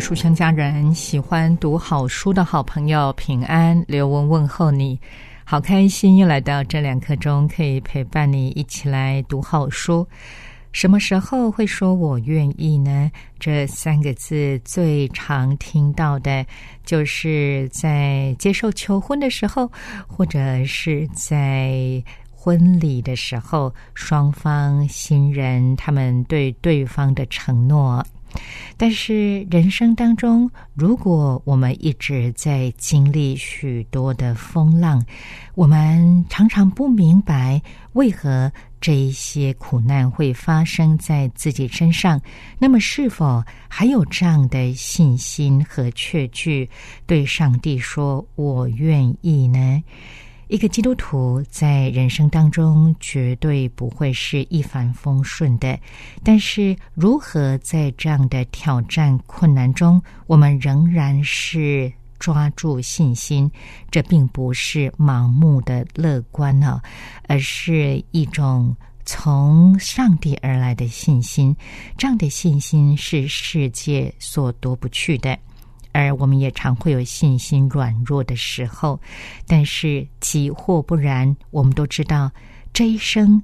书香家人，喜欢读好书的好朋友，平安，刘文问候你，好开心又来到这两刻钟，可以陪伴你一起来读好书。什么时候会说我愿意呢？这三个字最常听到的，就是在接受求婚的时候，或者是在婚礼的时候，双方新人他们对对方的承诺。但是人生当中，如果我们一直在经历许多的风浪，我们常常不明白为何这一些苦难会发生在自己身上。那么，是否还有这样的信心和确据，对上帝说“我愿意”呢？一个基督徒在人生当中绝对不会是一帆风顺的，但是如何在这样的挑战困难中，我们仍然是抓住信心？这并不是盲目的乐观呢，而是一种从上帝而来的信心。这样的信心是世界所夺不去的。而我们也常会有信心软弱的时候，但是即或不然，我们都知道这一生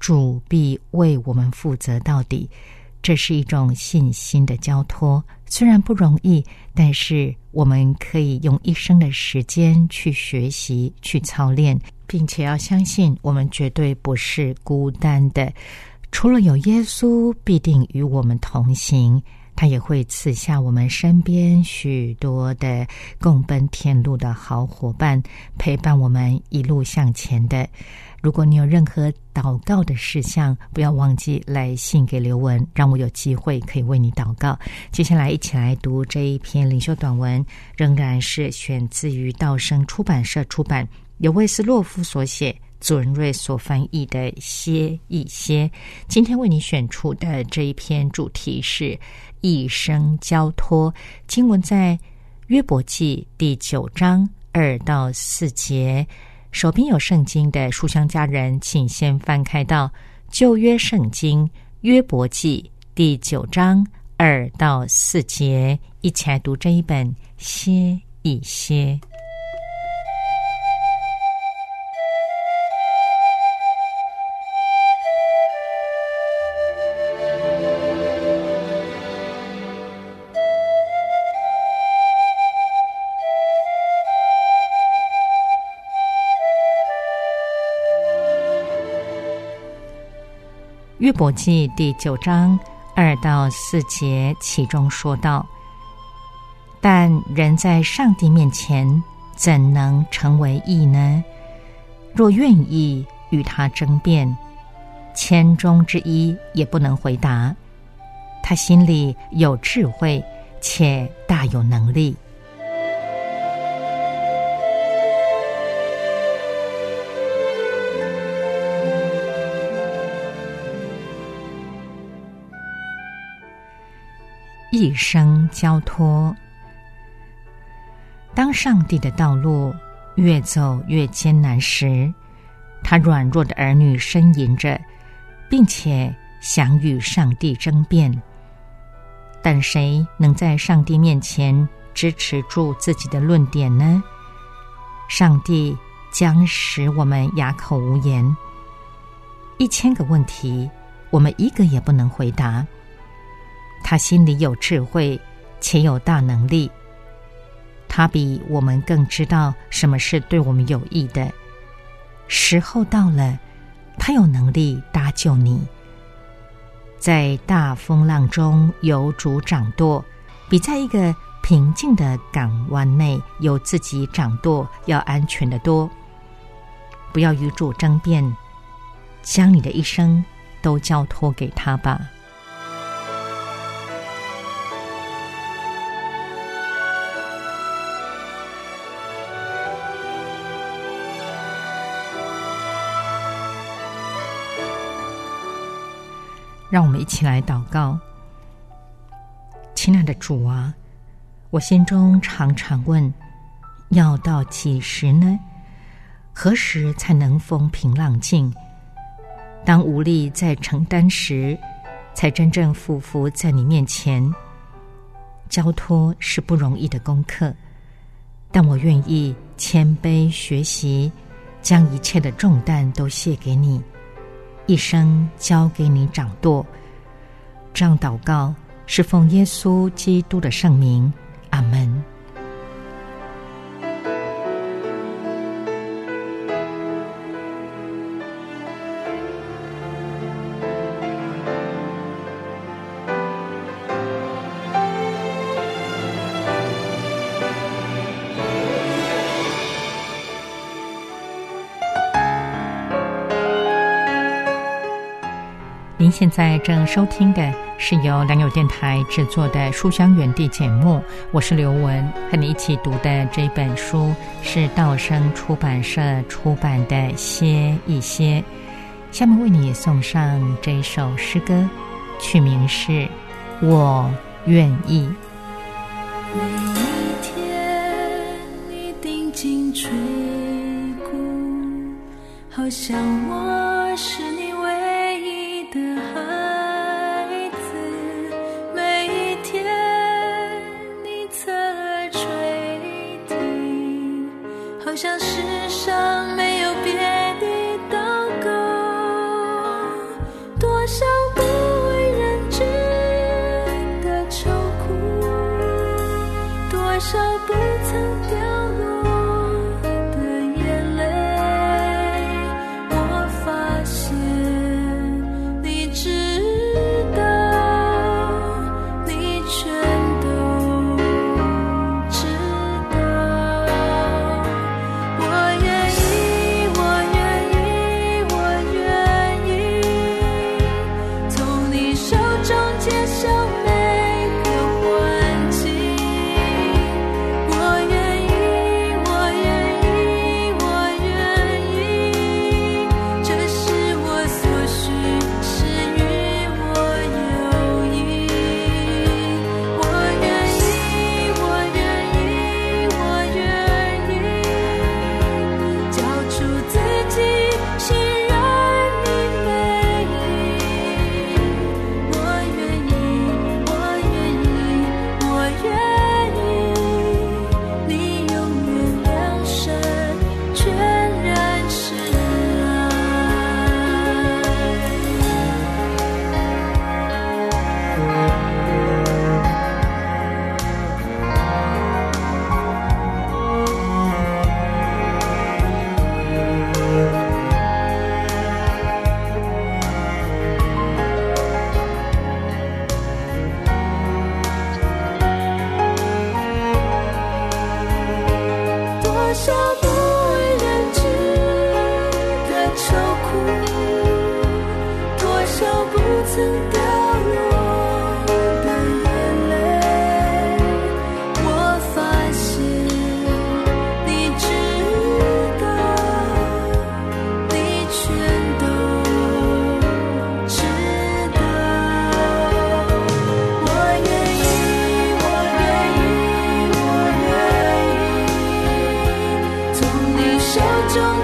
主必为我们负责到底。这是一种信心的交托，虽然不容易，但是我们可以用一生的时间去学习、去操练，并且要相信我们绝对不是孤单的。除了有耶稣，必定与我们同行。他也会赐下我们身边许多的共奔天路的好伙伴，陪伴我们一路向前的。如果你有任何祷告的事项，不要忘记来信给刘文，让我有机会可以为你祷告。接下来一起来读这一篇领袖短文，仍然是选自于道生出版社出版，由魏斯洛夫所写。祖仁瑞所翻译的《歇一歇》，今天为你选出的这一篇主题是一生交托。经文在约伯记第九章二到四节。手边有圣经的书香家人，请先翻开到旧约圣经约伯记第九章二到四节，一起来读这一本《歇一歇》。约伯记第九章二到四节，其中说道：“但人在上帝面前怎能成为义呢？若愿意与他争辩，千中之一也不能回答。他心里有智慧，且大有能力。”一生交托。当上帝的道路越走越艰难时，他软弱的儿女呻吟着，并且想与上帝争辩。但谁能在上帝面前支持住自己的论点呢？上帝将使我们哑口无言。一千个问题，我们一个也不能回答。他心里有智慧，且有大能力。他比我们更知道什么是对我们有益的。时候到了，他有能力搭救你。在大风浪中有主掌舵，比在一个平静的港湾内有自己掌舵要安全的多。不要与主争辩，将你的一生都交托给他吧。让我们一起来祷告，亲爱的主啊，我心中常常问：要到几时呢？何时才能风平浪静？当无力再承担时，才真正俯伏在你面前。交托是不容易的功课，但我愿意谦卑学习，将一切的重担都卸给你。一生交给你掌舵，这样祷告是奉耶稣基督的圣名，阿门。现在正收听的是由良友电台制作的《书香园地》节目，我是刘雯，和你一起读的这本书是道生出版社出版的《歇一歇》。下面为你送上这首诗歌，曲名是《我愿意》。每一天一定睛垂顾，好像我是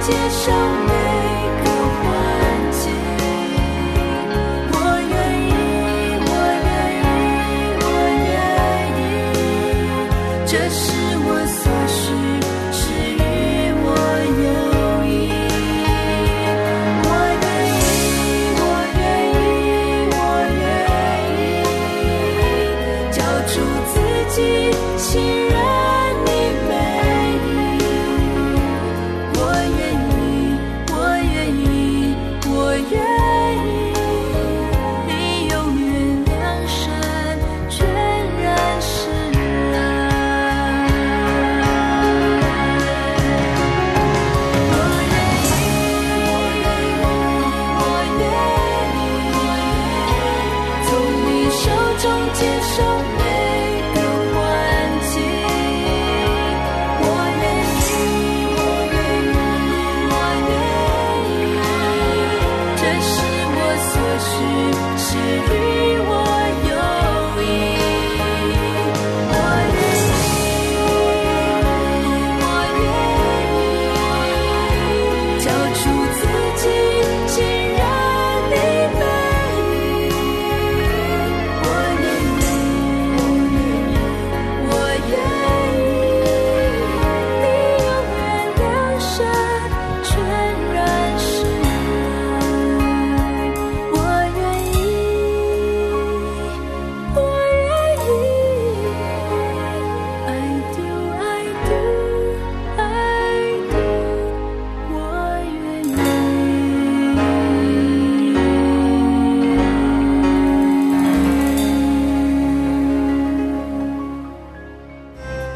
接受你。show me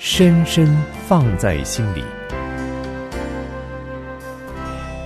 深深放在心里。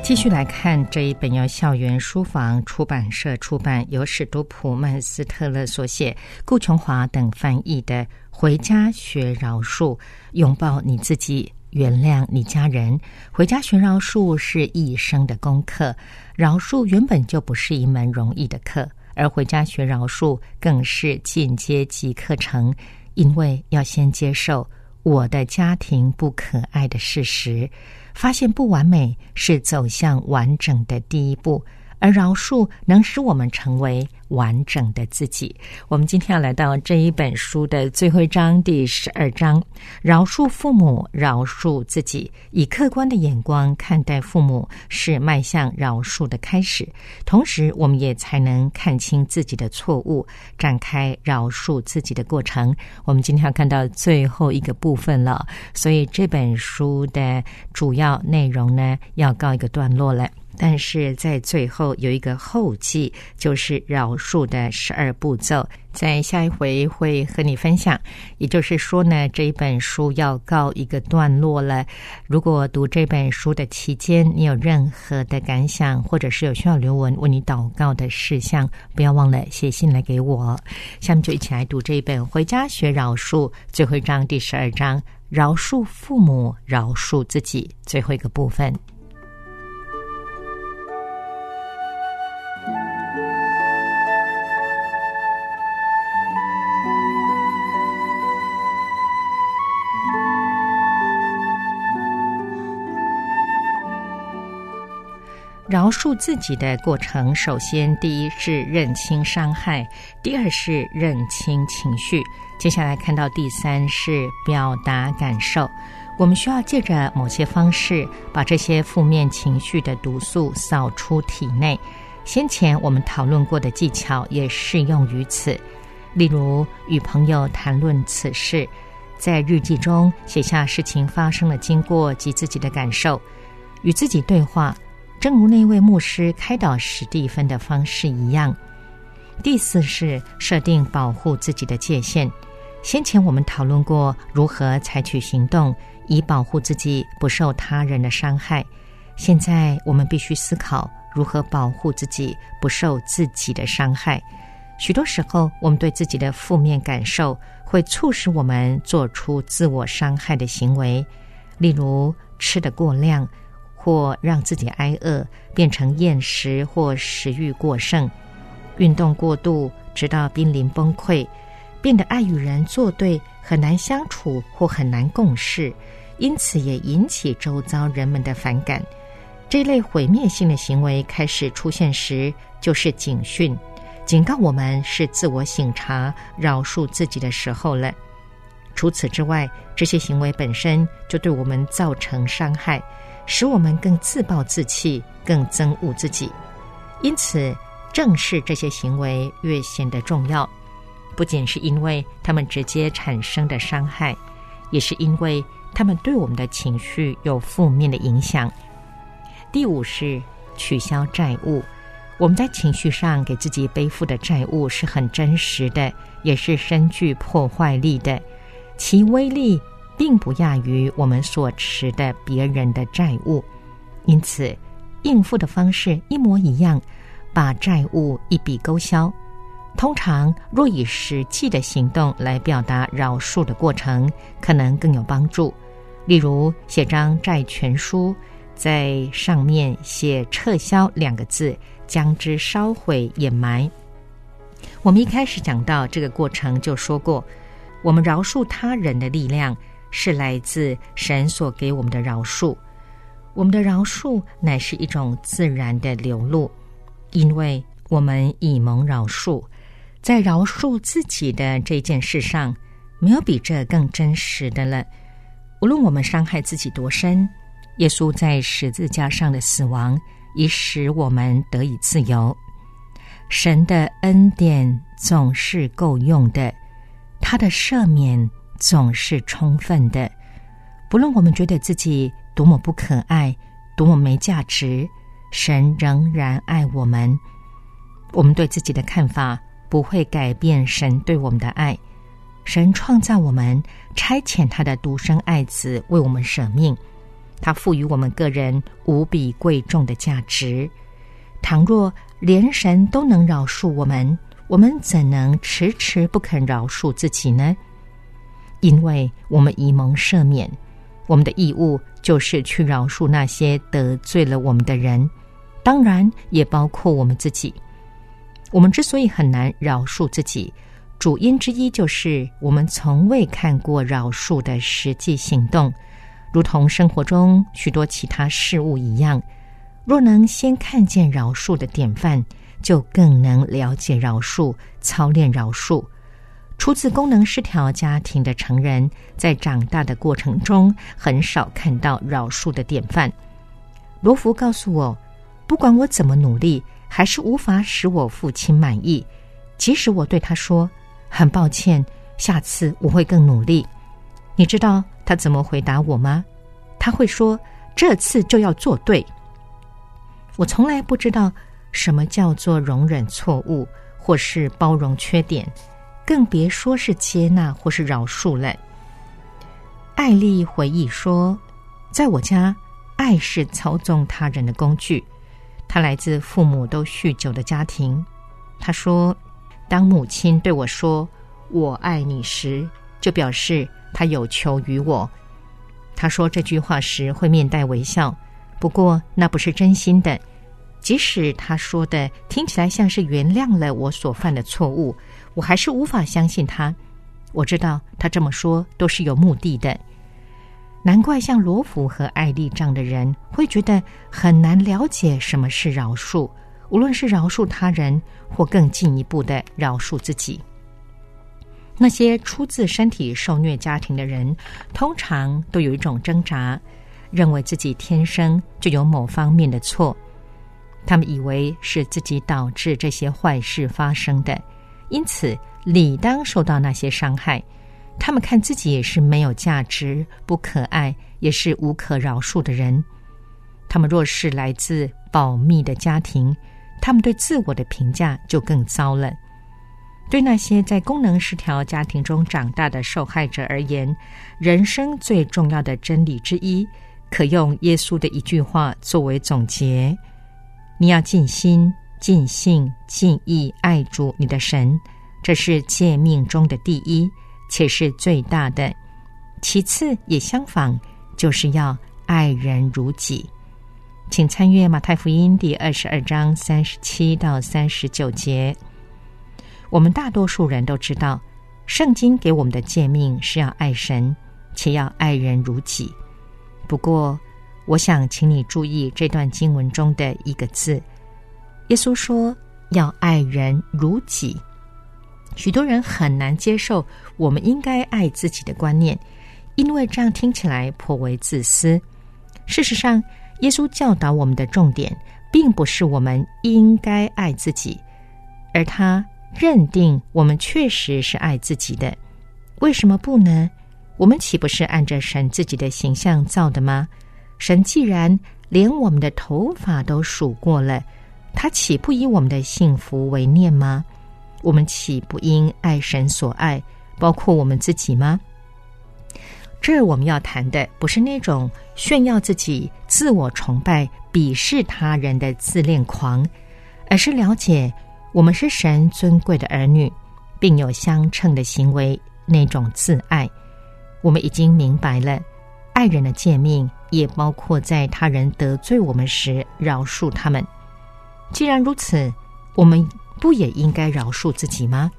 继续来看这一本由校园书房出版社出版，由史都普曼斯特勒所写，顾琼华等翻译的《回家学饶恕，拥抱你自己，原谅你家人》。回家学饶恕是一生的功课，饶恕原本就不是一门容易的课，而回家学饶恕更是进阶级课程，因为要先接受我的家庭不可爱的事实。发现不完美是走向完整的第一步，而饶恕能使我们成为完整的自己。我们今天要来到这一本书的最后一章，第十二章：饶恕父母，饶恕自己。以客观的眼光看待父母，是迈向饶恕的开始。同时，我们也才能看清自己的错误，展开饶恕自己的过程。我们今天要看到最后一个部分了，所以这本书的主要内容呢，要告一个段落了。但是在最后有一个后记，就是饶恕的十二步骤，在下一回会和你分享。也就是说呢，这一本书要告一个段落了。如果读这本书的期间，你有任何的感想，或者是有需要刘文为你祷告的事项，不要忘了写信来给我。下面就一起来读这一本《回家学饶恕》最后一章第十二章：饶恕父母，饶恕自己。最后一个部分。饶恕自己的过程，首先第一是认清伤害，第二是认清情绪，接下来看到第三是表达感受。我们需要借着某些方式，把这些负面情绪的毒素扫出体内。先前我们讨论过的技巧也适用于此，例如与朋友谈论此事，在日记中写下事情发生的经过及自己的感受，与自己对话。正如那位牧师开导史蒂芬的方式一样，第四是设定保护自己的界限。先前我们讨论过如何采取行动以保护自己不受他人的伤害，现在我们必须思考如何保护自己不受自己的伤害。许多时候，我们对自己的负面感受会促使我们做出自我伤害的行为，例如吃得过量。或让自己挨饿，变成厌食或食欲过剩，运动过度，直到濒临崩溃，变得爱与人作对，很难相处或很难共事，因此也引起周遭人们的反感。这类毁灭性的行为开始出现时，就是警讯，警告我们是自我省察、饶恕自己的时候了。除此之外，这些行为本身就对我们造成伤害。使我们更自暴自弃，更憎恶自己。因此，正视这些行为越显得重要。不仅是因为他们直接产生的伤害，也是因为他们对我们的情绪有负面的影响。第五是取消债务。我们在情绪上给自己背负的债务是很真实的，也是深具破坏力的，其威力。并不亚于我们所持的别人的债务，因此应付的方式一模一样，把债务一笔勾销。通常若以实际的行动来表达饶恕的过程，可能更有帮助。例如写张债权书，在上面写“撤销”两个字，将之烧毁掩埋。我们一开始讲到这个过程就说过，我们饶恕他人的力量。是来自神所给我们的饶恕，我们的饶恕乃是一种自然的流露，因为我们已蒙饶恕，在饶恕自己的这件事上，没有比这更真实的了。无论我们伤害自己多深，耶稣在十字架上的死亡已使我们得以自由。神的恩典总是够用的，他的赦免总是充分的。不论我们觉得自己多么不可爱，多么没价值，神仍然爱我们。我们对自己的看法不会改变神对我们的爱。神创造我们，差遣他的独生爱子为我们舍命，他赋予我们个人无比贵重的价值。倘若连神都能饶恕我们，我们怎能迟迟不肯饶恕自己呢？因为我们已蒙赦免，我们的义务就是去饶恕那些得罪了我们的人，当然也包括我们自己。我们之所以很难饶恕自己，主因之一就是我们从未看过饶恕的实际行动，如同生活中许多其他事物一样。若能先看见饶恕的典范，就更能了解饶恕、操练饶恕。出自功能失调家庭的成人，在长大的过程中很少看到饶恕的典范。罗福告诉我，不管我怎么努力，还是无法使我父亲满意。即使我对他说很抱歉，下次我会更努力。你知道他怎么回答我吗？他会说：“这次就要做对。”我从来不知道什么叫做容忍错误，或是包容缺点，更别说是接纳或是饶恕了。艾丽回忆说：“在我家，爱是操纵他人的工具。他来自父母都酗酒的家庭。他说，当母亲对我说‘我爱你’时，就表示他有求于我。他说这句话时会面带微笑。”不过那不是真心的，即使他说的听起来像是原谅了我所犯的错误，我还是无法相信他。我知道他这么说都是有目的的。难怪像罗福和艾丽这样的人会觉得很难了解什么是饶恕，无论是饶恕他人，或更进一步的饶恕自己。那些出自身体受虐家庭的人，通常都有一种挣扎。认为自己天生就有某方面的错，他们以为是自己导致这些坏事发生的，因此理当受到那些伤害。他们看自己也是没有价值、不可爱，也是无可饶恕的人。他们若是来自保密的家庭，他们对自我的评价就更糟了。对那些在功能失调家庭中长大的受害者而言，人生最重要的真理之一。可用耶稣的一句话作为总结：你要尽心、尽性、尽意爱主你的神，这是诫命中的第一，且是最大的。其次也相仿，就是要爱人如己。请参阅马太福音第二十二章三十七到三十九节。我们大多数人都知道，圣经给我们的诫命是要爱神，且要爱人如己。不过，我想请你注意这段经文中的一个字。耶稣说要爱人如己。许多人很难接受我们应该爱自己的观念，因为这样听起来颇为自私。事实上，耶稣教导我们的重点，并不是我们应该爱自己，而他认定我们确实是爱自己的。为什么不呢？我们岂不是按着神自己的形象造的吗？神既然连我们的头发都数过了，他岂不以我们的幸福为念吗？我们岂不应爱神所爱，包括我们自己吗？这我们要谈的不是那种炫耀自己、自我崇拜、鄙视他人的自恋狂，而是了解我们是神尊贵的儿女，并有相称的行为，那种自爱。我们已经明白了，爱人的诫命也包括在他人得罪我们时饶恕他们。既然如此，我们不也应该饶恕自己吗？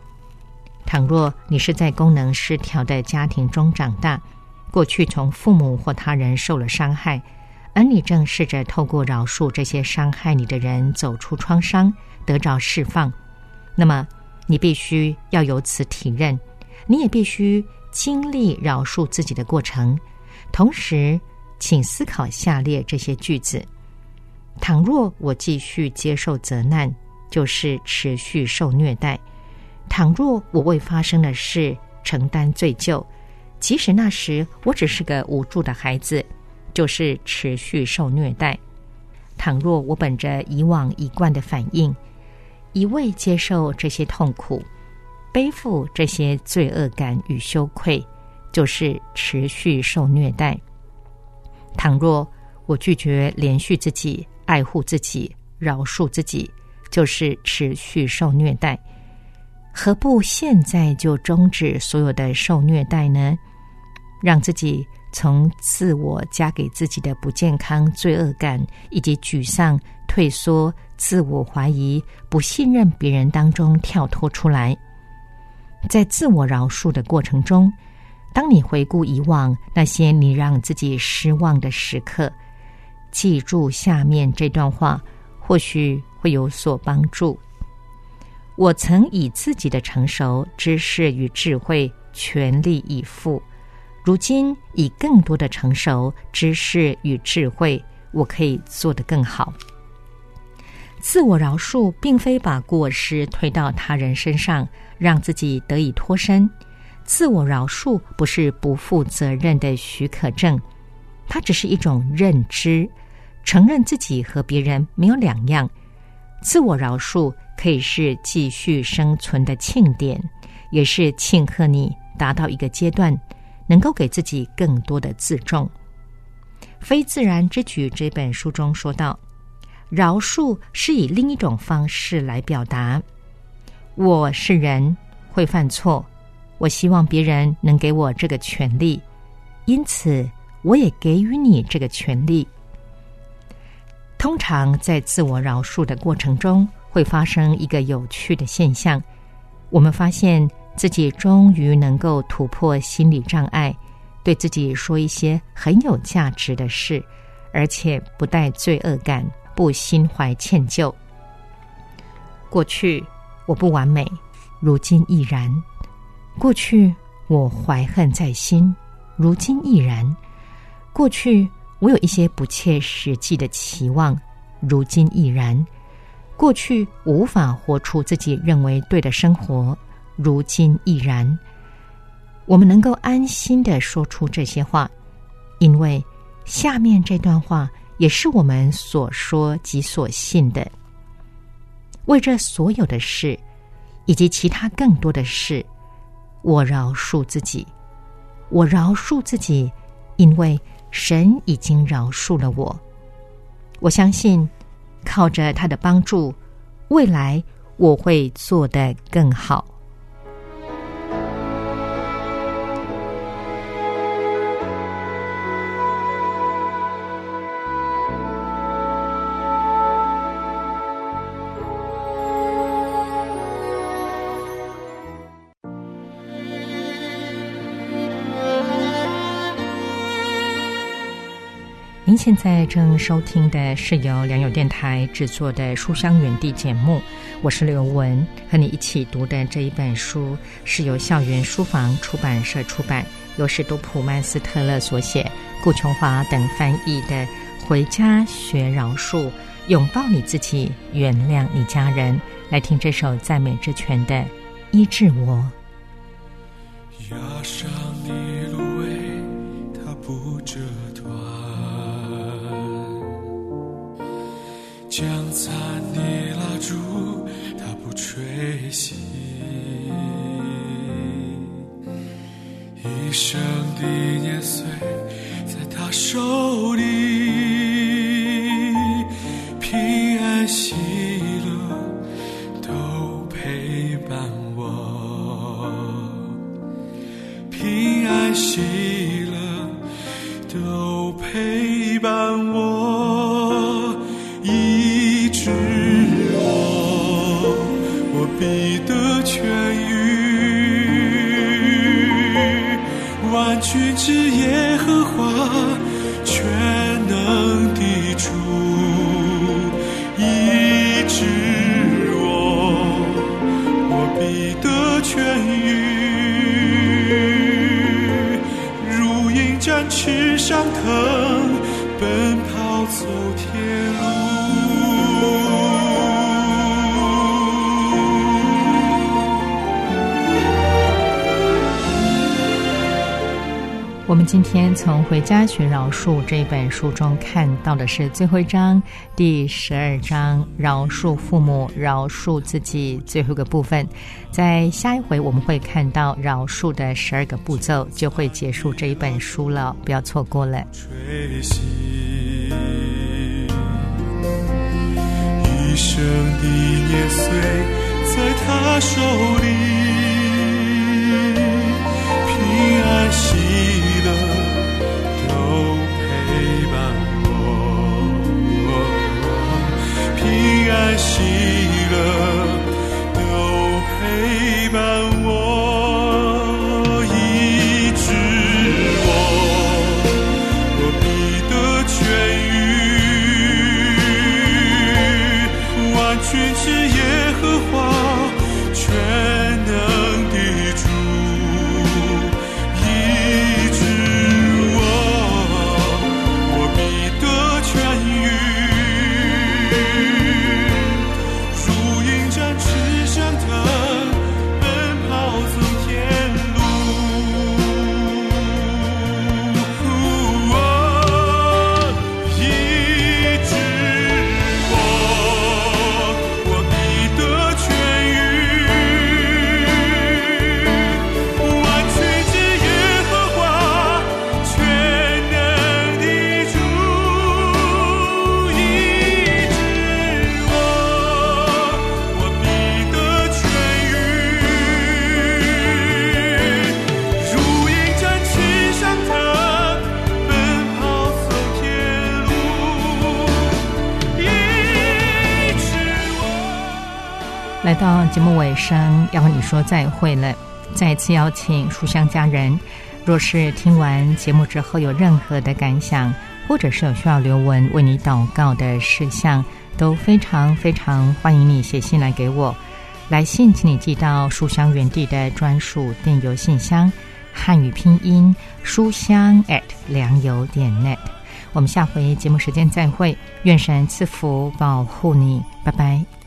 倘若你是在功能失调的家庭中长大，过去从父母或他人受了伤害，而你正试着透过饶恕这些伤害你的人走出创伤，得着释放，那么你必须要有此体认，你也必须。经历饶恕自己的过程，同时，请思考下列这些句子：倘若我继续接受责难，就是持续受虐待；倘若我为发生的事承担罪疚，即使那时我只是个无助的孩子，就是持续受虐待；倘若我本着以往一贯的反应，一味接受这些痛苦，背负这些罪恶感与羞愧。就是持续受虐待。倘若我拒绝连续自己、爱护自己、饶恕自己，就是持续受虐待。何不现在就终止所有的受虐待呢？让自己从自我加给自己的不健康罪恶感以及沮丧、退缩、自我怀疑、不信任别人当中跳脱出来，在自我饶恕的过程中。当你回顾以往那些你让自己失望的时刻，记住下面这段话，或许会有所帮助。我曾以自己的成熟、知识与智慧全力以赴，如今以更多的成熟、知识与智慧，我可以做得更好。自我饶恕，并非把过失推到他人身上，让自己得以脱身。自我饶恕不是不负责任的许可证，它只是一种认知，承认自己和别人没有两样。自我饶恕可以是继续生存的庆典，也是庆贺你达到一个阶段，能够给自己更多的自重。《非自然之举》这本书中说到，饶恕是以另一种方式来表达：我是人，会犯错。我希望别人能给我这个权利，因此我也给予你这个权利。通常在自我饶恕的过程中，会发生一个有趣的现象：我们发现自己终于能够突破心理障碍，对自己说一些很有价值的事，而且不带罪恶感，不心怀歉疚。过去我不完美，如今亦然。过去我怀恨在心，如今亦然；过去我有一些不切实际的期望，如今亦然；过去无法活出自己认为对的生活，如今亦然。我们能够安心的说出这些话，因为下面这段话也是我们所说及所信的。为这所有的事，以及其他更多的事。我饶恕自己，我饶恕自己，因为神已经饶恕了我。我相信，靠着他的帮助，未来我会做得更好。现在正收听的是由良友电台制作的《书香园地》节目，我是刘文，和你一起读的这一本书是由校园书房出版社出版，由史都普曼斯特勒所写，顾琼华等翻译的《回家学饶恕，拥抱你自己，原谅你家人》。来听这首赞美之泉的《医治我》。压上你芦苇，它不折将残的蜡烛，它不吹熄；一生的年岁，在他手里，平安喜乐都陪伴我，平安喜乐都陪伴我。今天从《回家学饶恕》这本书中看到的是最后一章，第十二章“饶恕父母，饶恕自己”最后一个部分。在下一回我们会看到饶恕的十二个步骤，就会结束这一本书了，不要错过了。吹醒，一生的年岁在他手里，平安喜喜乐。疼生，要和你说再会了。再次邀请书香家人，若是听完节目之后有任何的感想，或者是有需要刘文为你祷告的事项，都非常非常欢迎你写信来给我。来信请你寄到书香园地的专属电邮信箱，汉语拼音书香 at 良友点 net。我们下回节目时间再会，愿神赐福保护你，拜拜。